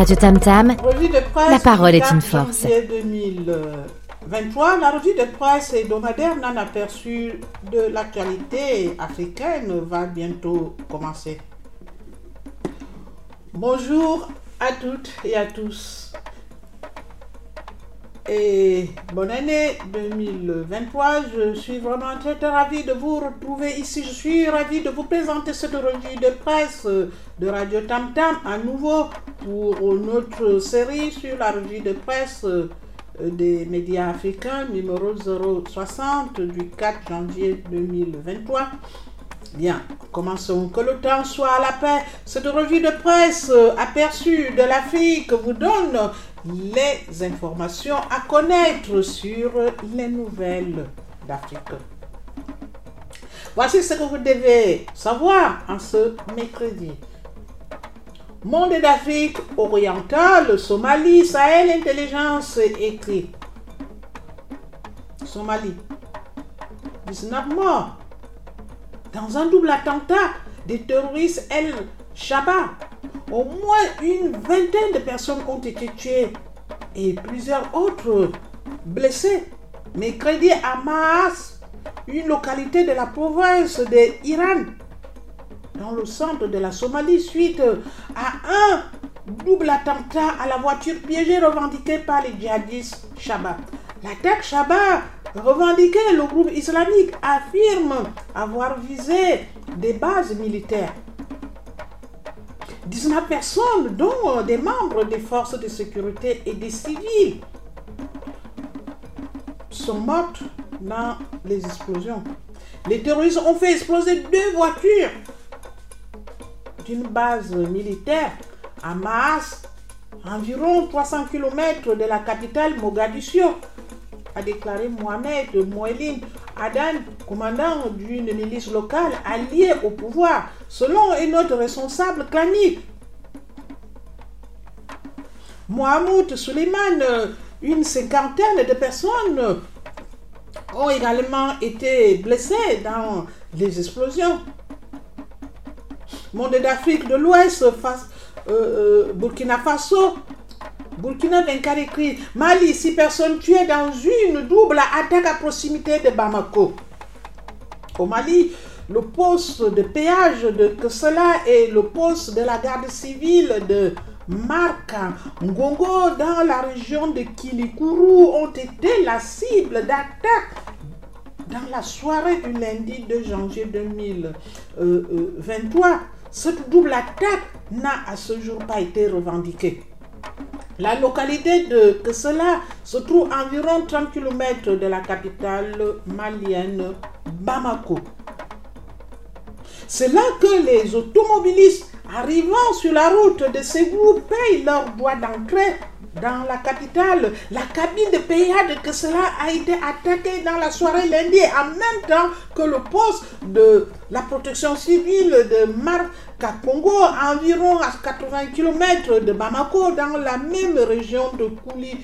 Radio Tam Tam, Revue de presse La parole est 4 une force. janvier 2023, la revue de presse hebdomadaire non aperçue de l'actualité africaine va bientôt commencer. Bonjour à toutes et à tous. Et bonne année 2023. Je suis vraiment très, très de vous retrouver ici. Je suis ravie de vous présenter cette revue de presse de Radio Tam Tam à nouveau pour notre série sur la revue de presse des médias africains numéro 060 du 4 janvier 2023. Bien, commençons que le temps soit à la paix. Cette revue de presse euh, aperçue de l'Afrique vous donne les informations à connaître sur les nouvelles d'Afrique. Voici ce que vous devez savoir en ce mercredi. Monde d'Afrique orientale, Somalie, Sahel, intelligence écrit. Somalie. 19 morts dans un double attentat des terroristes El Shabaab. Au moins une vingtaine de personnes ont été tuées et plusieurs autres blessées. Mercredi à Maas, une localité de la province de Iran, dans le centre de la Somalie, suite à un double attentat à la voiture piégée revendiqué par les djihadistes Shabab. L'attaque Shabab revendiquée, le groupe islamique affirme avoir visé des bases militaires. 19 personnes, dont des membres des forces de sécurité et des civils, sont mortes dans les explosions. Les terroristes ont fait exploser deux voitures d'une base militaire à Maas, environ 300 km de la capitale Mogadiscio, a déclaré Mohamed Moueline Adan, commandant d'une milice locale alliée au pouvoir, selon un autre responsable clanique. Mohamed Suleiman, une cinquantaine de personnes ont également été blessées dans les explosions. Monde d'Afrique de l'Ouest, euh, euh, Burkina Faso, Burkina 24 écrit Mali, six personnes tuées dans une double attaque à proximité de Bamako. Au Mali, le poste de péage de Kessela et le poste de la garde civile de Marka Ngongo dans la région de Kilikuru ont été la cible d'attaques dans la soirée du lundi 2 janvier 2023. Cette double attaque n'a à ce jour pas été revendiquée. La localité de Kessela se trouve à environ 30 km de la capitale malienne Bamako. C'est là que les automobilistes arrivant sur la route de Ségou payent leur droit d'entrée dans la capitale. La cabine de PIA de Kessela a été attaquée dans la soirée lundi en même temps que le poste de la protection civile de Marca Congo, à environ à 80 km de Bamako, dans la même région de Kouli.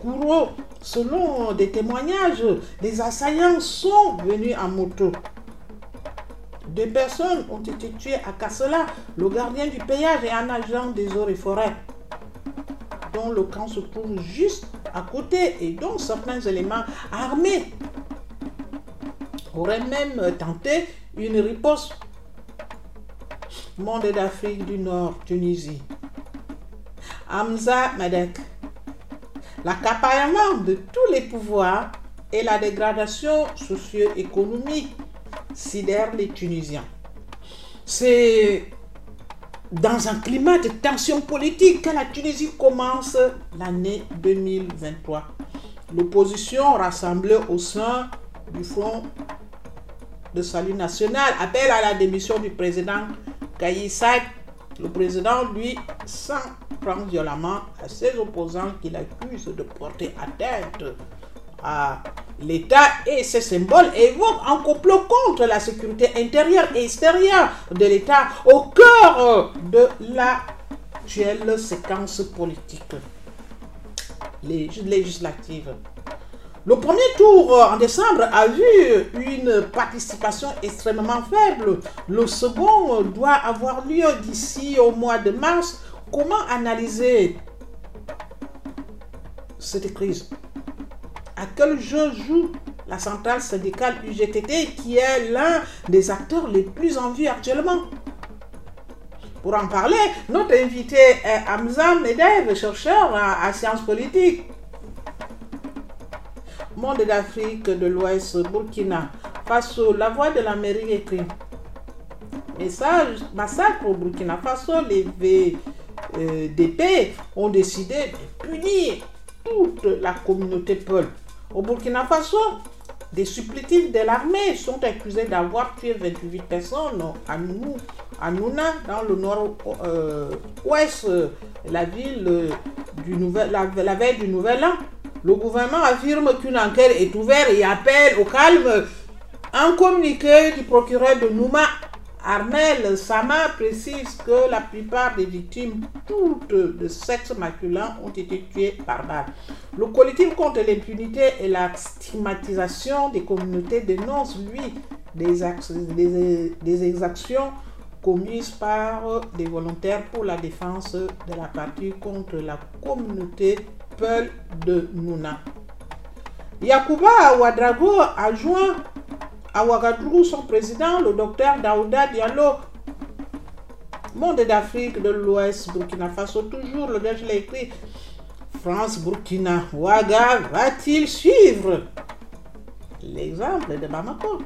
Kouro. Selon des témoignages, les assaillants sont venus en moto. Deux personnes ont été tuées à Kassela, le gardien du péage et un agent des eaux et forêts, dont le camp se trouve juste à côté et dont certains éléments armés auraient même tenté une riposte. Monde d'Afrique du Nord, Tunisie. Hamza Madek. L'accaparement de tous les pouvoirs et la dégradation socio-économique sidèrent les Tunisiens. C'est dans un climat de tension politique que la Tunisie commence l'année 2023. L'opposition rassemblée au sein du Front de salut national appelle à la démission du président Le président, lui, s'en prend violemment à ses opposants qu'il accuse de porter atteinte à l'État et ses symboles évoquent un complot contre la sécurité intérieure et extérieure de l'État au cœur de l'actuelle séquence politique les législatives. Le premier tour en décembre a vu une participation extrêmement faible. Le second doit avoir lieu d'ici au mois de mars comment analyser cette crise? À quel jeu joue la centrale syndicale UGTT qui est l'un des acteurs les plus en vue actuellement? Pour en parler, notre invité est Hamza Medev, chercheur en sciences politiques. Monde d'Afrique de l'Ouest, Burkina Faso, la voix de l'Amérique écrit. Message, massacre au Burkina Faso, les VDP ont décidé de punir toute la communauté Peul. Au Burkina Faso, des supplétifs de l'armée sont accusés d'avoir tué 28 personnes à nous à Nouna, dans le nord-ouest de la ville du nouvel, la, veille du Nouvel An. Le gouvernement affirme qu'une enquête est ouverte et appelle au calme. Un communiqué du procureur de Nouma, Armel Sama, précise que la plupart des victimes, toutes de sexe masculin, ont été tuées par balle. Le collectif contre l'impunité et la stigmatisation des communautés dénonce, lui, des, des, des exactions commises par des volontaires pour la défense de la partie contre la communauté De Nouna. Yakuba Ouadrago a joint à Ouagadougou son président, le docteur Daouda Diallo. Monde d'Afrique de l'Ouest, Burkina Faso, toujours, le gars, je l'ai écrit. France, Burkina, Ouaga va-t-il suivre l'exemple de Bamako?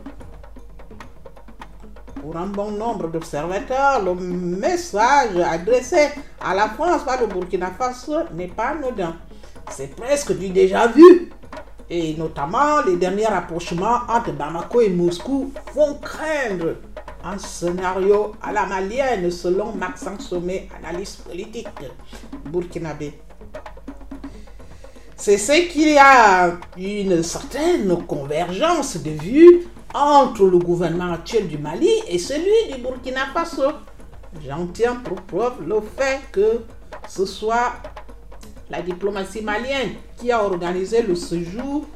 Pour un bon nombre d'observateurs, le message adressé à la France par le Burkina Faso n'est pas anodin. C'est presque du déjà vu. Et notamment, les derniers rapprochements entre Bamako et Moscou font craindre un scénario à la malienne selon Maxence Sommet, analyste politique burkinabé. C'est ce qu'il y a une certaine convergence de vues entre le gouvernement actuel du Mali et celui du Burkina Faso. J'en tiens pour preuve le fait que ce soit la diplomatie malienne qui a organisé le séjour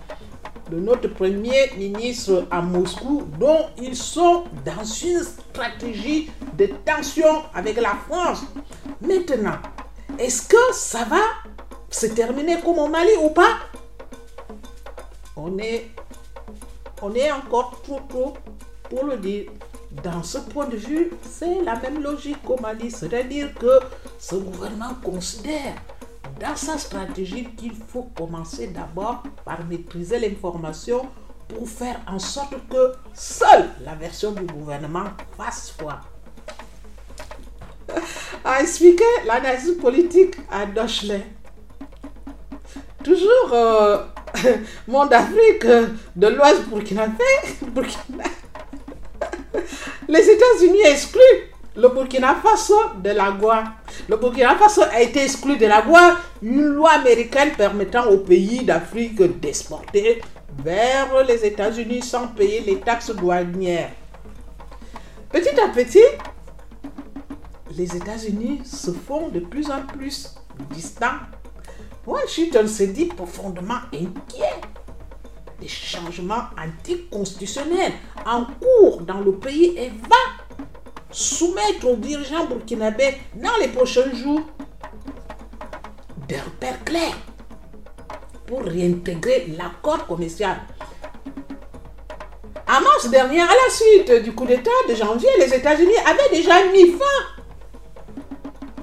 de notre premier ministre à Moscou, dont ils sont dans une stratégie de tension avec la France. Maintenant, est-ce que ça va se terminer comme au Mali ou pas? On est on est encore trop tôt pour le dire. Dans ce point de vue, c'est la même logique qu'au Mali, c'est-à-dire que ce gouvernement considère dans sa stratégie qu'il faut commencer d'abord par maîtriser l'information pour faire en sorte que seule la version du gouvernement fasse foi. A expliqué l'analyse politique à Dochelet. Toujours euh, monde d'Afrique de l'Ouest Burkina Burkina. Les États-Unis excluent le Burkina Faso de la GUA. Le Burkina Faso a été exclu de la GUA, une loi américaine permettant aux pays d'Afrique d'exporter vers les États-Unis sans payer les taxes douanières. Petit à petit, les États-Unis se font de plus en plus distants Washington se dit profondément inquiet des changements anticonstitutionnels en cours dans le pays et va soumettre aux dirigeants burkinabés dans les prochains jours des repères clairs pour réintégrer l'accord commercial. En mars dernier, à la suite du coup d'État de janvier, les États-Unis avaient déjà mis fin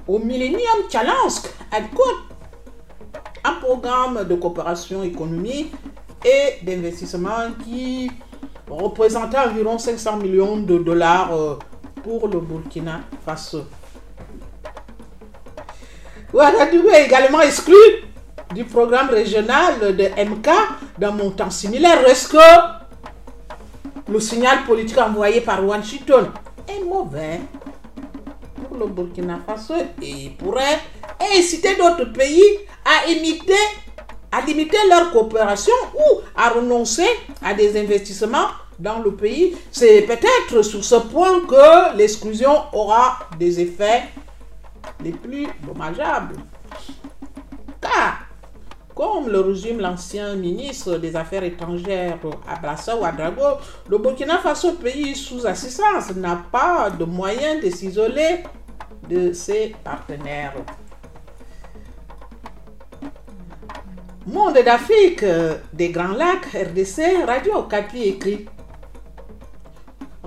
au Millennium Challenge Côte un programme de coopération économique et d'investissement qui représentait environ 500 millions de dollars euh, pour le Burkina Faso. Ouagadougou est également exclu du programme régional de MK d'un montant similaire. Reste que le signal politique envoyé par Washington est mauvais pour le Burkina Faso et pourrait inciter d'autres pays à imiter, à limiter leur coopération ou à renoncer à des investissements dans le pays. C'est peut-être sur ce point que l'exclusion aura des effets les plus dommageables. Car, comme le résume l'ancien ministre des Affaires étrangères Abrassa Ouadrago, le Burkina Faso, pays sous assistance, n'a pas de moyens de s'isoler de ses partenaires. Monde d'Afrique des Grands Lacs, RDC, Radio Capi écrit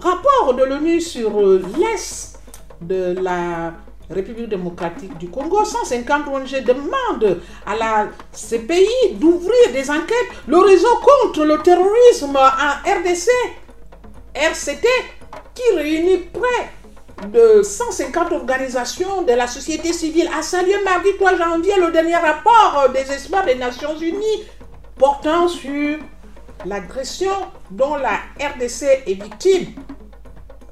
Rapport de l'ONU sur l'Est de la République démocratique du Congo, 150 ONG demandent à la CPI d'ouvrir des enquêtes. Le réseau contre le terrorisme en RDC, RCT, qui réunit près de 150 organisations de la société civile, a salué mardi 3 janvier le dernier rapport des experts des Nations Unies portant sur l'agression dont la RDC est victime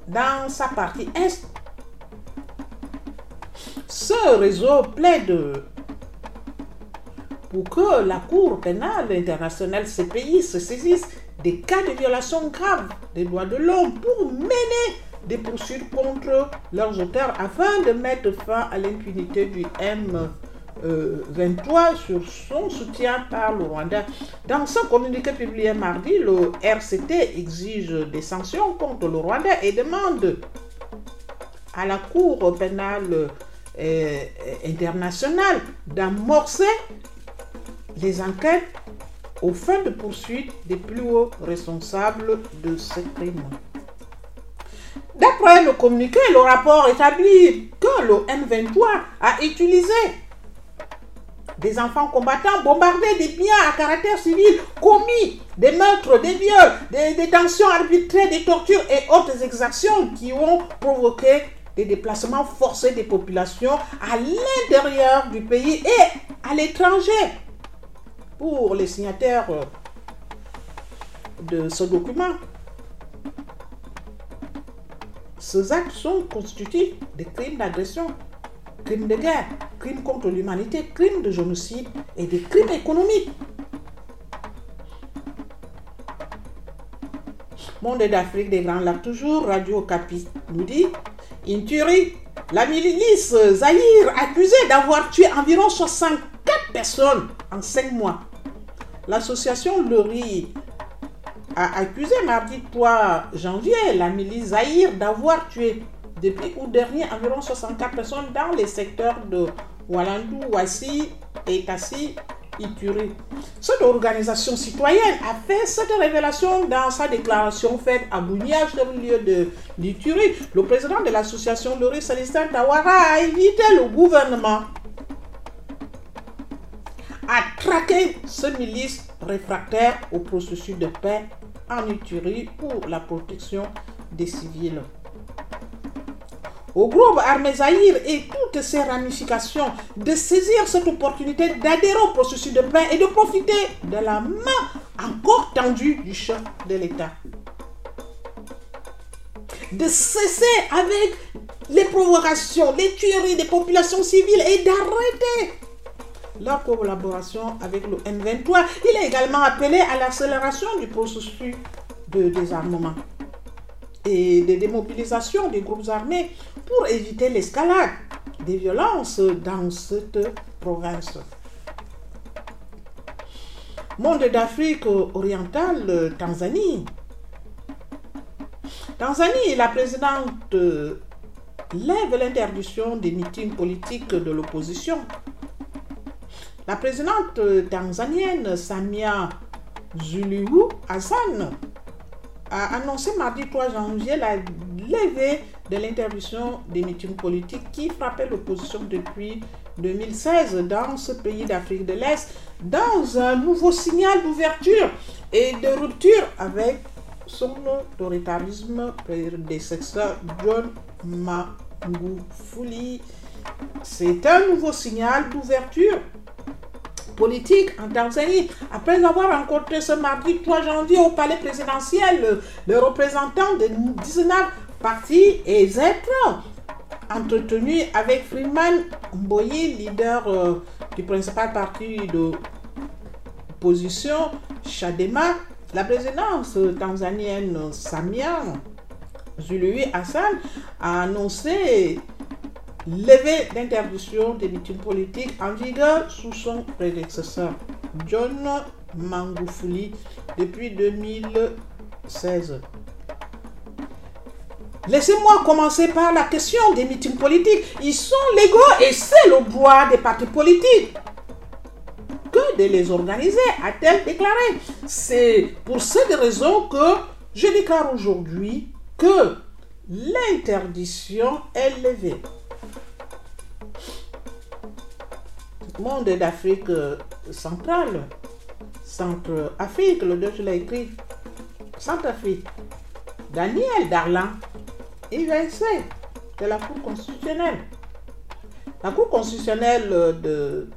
dans sa partie est ce réseau plaide pour que la Cour pénale internationale CPI se saisisse des cas de violation grave des droits de l'homme pour mener des poursuites contre leurs auteurs afin de mettre fin à l'impunité du M. 23 sur son soutien par le Rwanda. Dans son communiqué publié mardi, le RCT exige des sanctions contre le Rwanda et demande à la Cour pénale euh, internationale d'amorcer les enquêtes aux fins de poursuite des plus hauts responsables de ce crime. D'après le communiqué, le rapport établit que le M23 a utilisé des enfants combattants, bombardé des biens à caractère civil, commis des meurtres, des viols, des détentions arbitraires, des tortures et autres exactions qui ont provoqué des déplacements forcés des populations à l'intérieur du pays et à l'étranger. Pour les signataires de ce document, ces actes sont constitutifs de crimes d'agression, crimes de guerre, crimes contre l'humanité, crimes de génocide et des crimes économiques. Monde d'Afrique des Grands Lacs, toujours, Radio Capi nous dit Inturi, la milice Zahir accusée d'avoir tué environ 64 personnes en 5 mois. L'association Lori a accusé mardi 3 janvier la milice Zahir d'avoir tué depuis août dernier environ 64 personnes dans les secteurs de Walandou, Wassi et Kassi Ituri. Cette organisation citoyenne a fait cette révélation dans sa déclaration faite à Bounia, chef-lieu de l'Ituri. Le président de l'association Lori Célestin Tawara a invité le gouvernement à traquer ce milice réfractaire au processus de paix en Ituri pour la protection des civils au groupe armé Zahir et toutes ses ramifications de saisir cette opportunité d'adhérer au processus de paix et de profiter de la main encore tendue du chef de l'État. De cesser avec les provocations, les tueries des populations civiles et d'arrêter leur collaboration avec le M23. Il a également appelé à l'accélération du processus de désarmement et de démobilisation des groupes armés pour éviter l'escalade des violences dans cette province. Monde d'Afrique orientale, Tanzanie. Tanzanie, la présidente lève l'interdiction des meetings politiques de l'opposition. La présidente tanzanienne Samia Zuluhu Hassan a annoncé mardi 3 janvier la levée de l'interdiction des meetings politiques qui frappaient l'opposition depuis 2016 dans ce pays d'Afrique de l'Est dans un nouveau signal d'ouverture et de rupture avec son autoritarisme prédécesseur John Magufuli. C'est un nouveau signal d'ouverture politique en Tanzanie. Après avoir rencontré ce mardi 3 janvier au palais présidentiel le représentant de 19 partis et êtres entretenu avec Freeman Mboyi, leader euh, du principal parti de position, Chadema, la présidence tanzanienne Samia Zuluwi Hassan a annoncé levée d'interdiction des meetings politiques en vigueur sous son prédécesseur, John Mangufuli, depuis 2016. Laissez-moi commencer par la question des meetings politiques. Ils sont légaux et c'est le droit des partis politiques que de les organiser, a-t-elle déclaré. C'est pour cette raison que je déclare aujourd'hui que l'interdiction est levée. Monde d'Afrique centrale, Centre-Afrique, le Deutsche l'a écrit, Centre-Afrique, Daniel Darlan, IVC de la Cour constitutionnelle. La Cour constitutionnelle de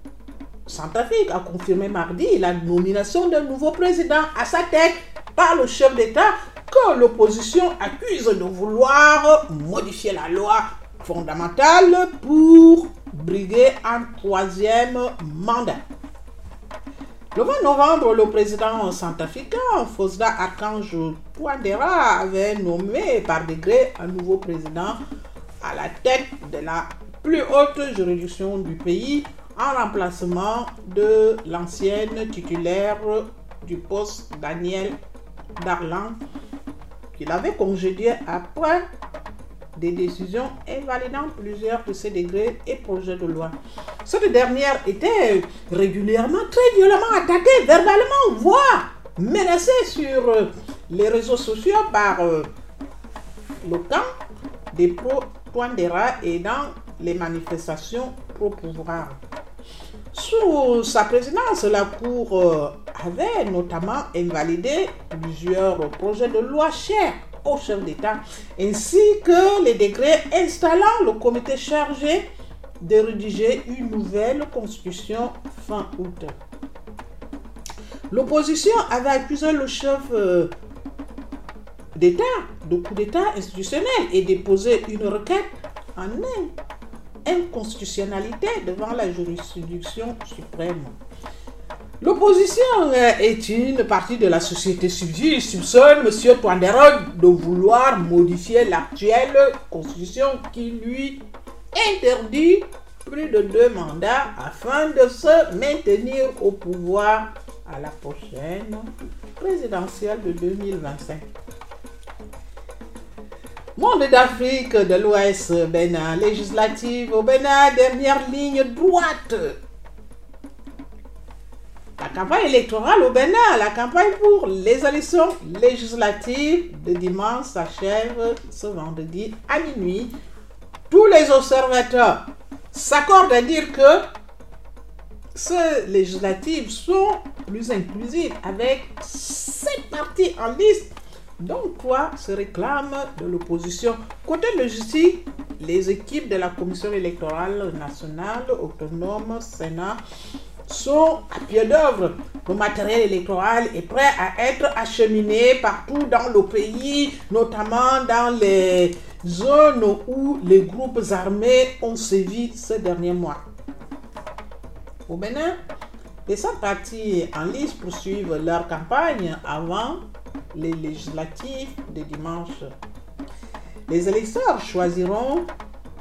Centrafrique a confirmé mardi la nomination d'un nouveau président à sa tête par le chef d'État que l'opposition accuse de vouloir modifier la loi fondamentale pour briguer un troisième mandat. Le 20 novembre, le président centrafricain Fosda Archange Touadéra avait nommé par degré un nouveau président à la tête de la plus haute juridiction du pays en remplacement de l'ancienne titulaire du poste Daniel Darlan, qu'il avait congédié après des décisions invalidant plusieurs de ses degrés et projets de loi. Cette dernière était régulièrement très violemment attaquée verbalement, voire menacée sur les réseaux sociaux par euh, le camp des pro-Twandera et dans les manifestations pro-pouvoir. Sous sa présidence, la Cour euh, avait notamment invalidé plusieurs projets de loi chers au chef d'État, ainsi que les décrets installant le comité chargé de rédiger une nouvelle constitution fin août. L'opposition avait accusé le chef euh, d'État de coup d'État institutionnel et déposé une requête en inconstitutionnalité devant la juridiction suprême. L'opposition est une partie de la société civile soupçonne M. Touanderon de vouloir modifier l'actuelle constitution qui lui interdit plus de deux mandats afin de se maintenir au pouvoir à la prochaine présidentielle de 2025. Monde d'Afrique de l'Ouest, Bénin, législative au Bénin, dernière ligne droite campagne électorale au Bénin, la campagne pour les élections législatives de dimanche s'achève ce vendredi à minuit. Tous les observateurs s'accordent à dire que ces législatives sont plus inclusives avec sept partis en liste dont trois se réclament de l'opposition? Côté logistique, les équipes de la Commission électorale nationale autonome Sénat sont à pied d'œuvre. Le matériel électoral est prêt à être acheminé partout dans le pays, notamment dans les zones où les groupes armés ont sévi ces derniers mois. Au Bénin, les cinq partis en liste poursuivent leur campagne avant les législatives de dimanche. Les électeurs choisiront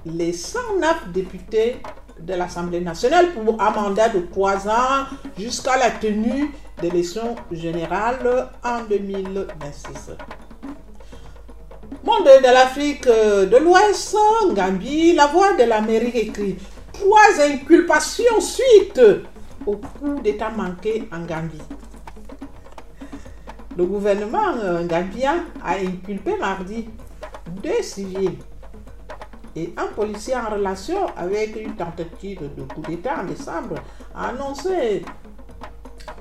les 109 députés de l'Assemblée nationale pour un mandat de trois ans jusqu'à la tenue d'élections générales en 2026. Monde de l'Afrique de l'Ouest, Gambie, la voix de l'Amérique écrit trois inculpations suite au coup d'État manqué en Gambie. Le gouvernement gambien a inculpé mardi deux civils et un policier en relation avec une tentative de coup d'État en décembre a annoncé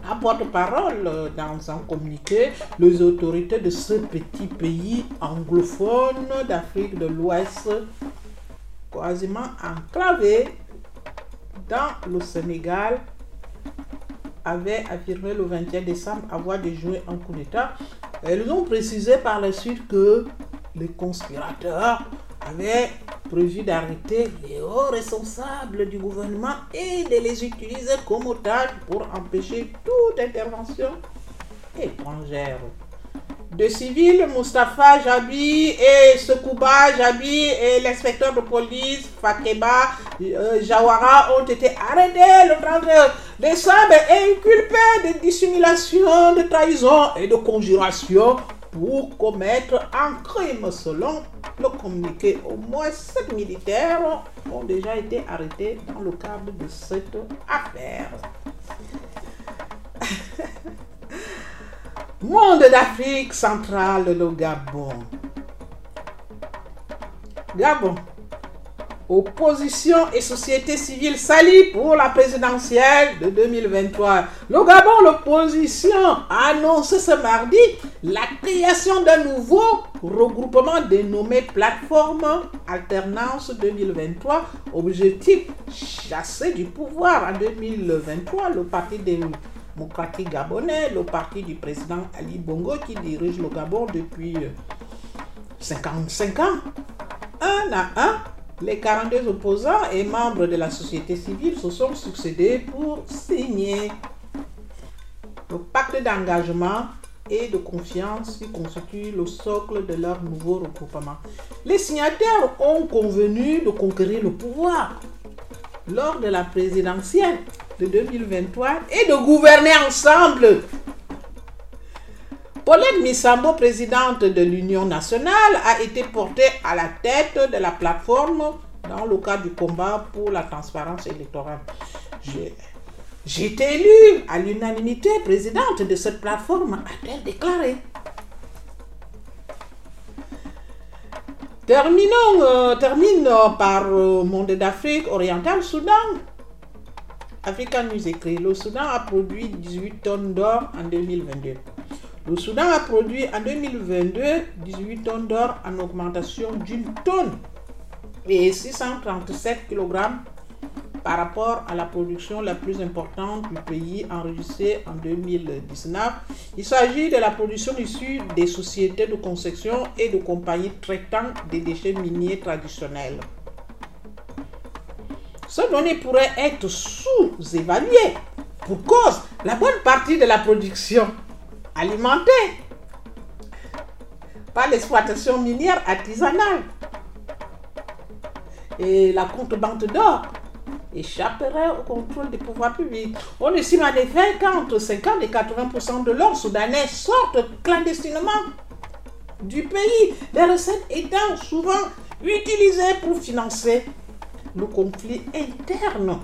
à porte-parole dans un communiqué les autorités de ce petit pays anglophone d'Afrique de l'Ouest, quasiment enclavé dans le Sénégal, avaient affirmé le 21 décembre avoir déjoué un coup d'État. Elles ont précisé par la suite que les conspirateurs avaient prévu d'arrêter les hauts responsables du gouvernement et de les utiliser comme otages pour empêcher toute intervention étrangère. De civils, Mustafa Jabi et Sekouba Jabi et l'inspecteur de police Fakeba euh, Jawara ont été arrêtés le 30 décembre et inculpés de dissimulation, de trahison et de conjuration pour commettre un crime. Selon le communiqué, au moins sept militaires ont déjà été arrêtés dans le cadre de cette affaire. Monde d'Afrique centrale, le Gabon. Gabon. Opposition et société civile s'allient pour la présidentielle de 2023. Le Gabon, l'opposition a annoncé ce mardi la création d'un nouveau regroupement dénommé Plateforme Alternance 2023. Objectif chasser du pouvoir en 2023 le Parti démocratique gabonais, le parti du président Ali Bongo qui dirige le Gabon depuis 55 ans. Un à un, les 42 opposants et membres de la société civile se sont succédés pour signer le pacte d'engagement et de confiance qui constitue le socle de leur nouveau regroupement. Les signataires ont convenu de conquérir le pouvoir lors de la présidentielle de 2023 et de gouverner ensemble Paulette Missambo, présidente de l'Union nationale, a été portée à la tête de la plateforme dans le cadre du combat pour la transparence électorale. J'ai été élue à l'unanimité présidente de cette plateforme, a-t-elle déclaré. Terminons, euh, termine par euh, Monde d'Afrique orientale, Soudan. African News écrit, le Soudan a produit 18 tonnes d'or en 2022. Le Soudan a produit en 2022 18 tonnes d'or en augmentation d'une tonne et 637 kg par rapport à la production la plus importante du pays enregistrée en 2019. Il s'agit de la production issue des sociétés de conception et de compagnies traitant des déchets miniers traditionnels. Ces données pourraient être sous-évaluées pour cause la bonne partie de la production alimentée par l'exploitation minière artisanale. Et la contrebande d'or échapperait au contrôle des pouvoirs publics. On estime en effet qu'entre 50 et 80% de l'or soudanais sortent clandestinement du pays, les recettes étant souvent utilisées pour financer le conflit interne.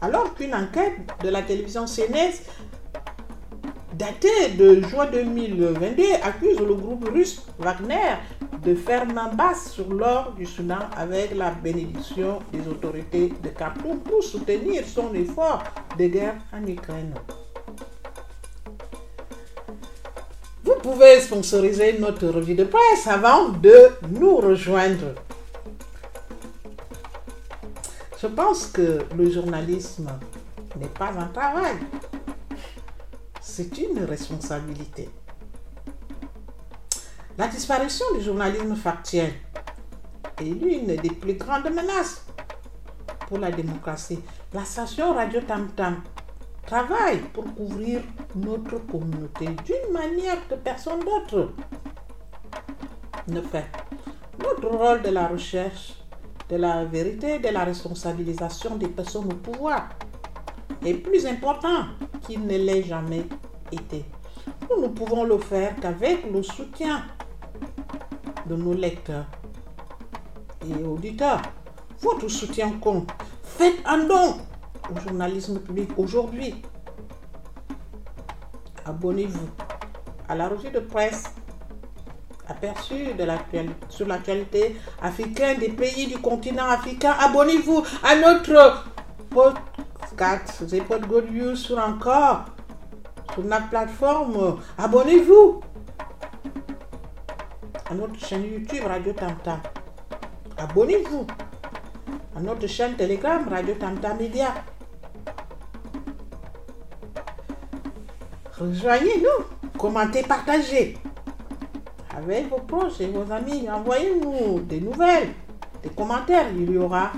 Alors qu'une enquête de la télévision CNS daté de juin 2022, accuse le groupe russe Wagner de faire main basse sur l'or du Soudan avec la bénédiction des autorités de Khartoum pour soutenir son effort de guerre en Ukraine. Vous pouvez sponsoriser notre revue de presse avant de nous rejoindre. Je pense que le journalisme n'est pas un travail, c'est une responsabilité. La disparition du journalisme factuel est l'une des plus grandes menaces pour la démocratie. La station Radio Tam Tam travaille pour couvrir notre communauté d'une manière que personne d'autre ne fait. Notre rôle de la recherche de la vérité, de la responsabilisation des personnes au pouvoir est plus important qu'il ne l'ait jamais été. Nous ne pouvons le faire qu'avec le soutien de nos lecteurs et auditeurs. Votre soutien compte. Faites un don au journalisme public aujourd'hui. Abonnez-vous à la revue de presse aperçu de sur l'actualité africaine des pays du continent africain. Abonnez-vous à notre podcast, The Pod Good News sur encore sur notre plateforme. Abonnez-vous à notre chaîne YouTube Radio Tamta. Abonnez-vous à notre chaîne Telegram Radio Tamta Media. Rejoignez-nous, commentez, partagez avec vos proches et vos amis. Envoyez-nous des nouvelles, des commentaires. Il y aura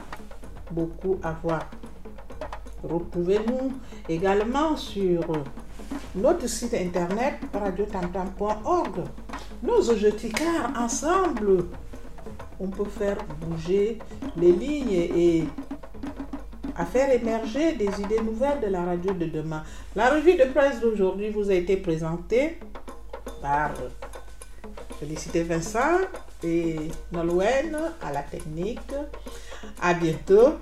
beaucoup à voir. Retrouvez-nous également sur notre site internet radiotamtam.org. Nos objectifs, car ensemble, on peut faire bouger les lignes et à faire émerger des idées nouvelles de la radio de demain. La revue de presse d'aujourd'hui vous a été présentée par Félicité Vincent et Nolwenn à la technique. À bientôt.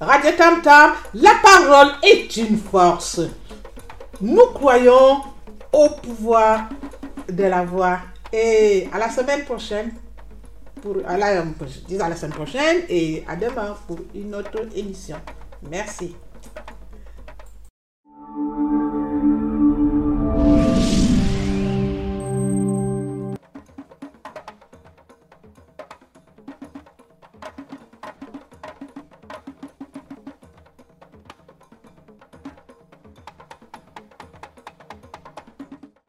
Radio Tam Tam, la parole est une force. Nous croyons au pouvoir de la voix. Et à la semaine prochaine, pour, à à la semaine prochaine et à demain pour une autre émission. Merci.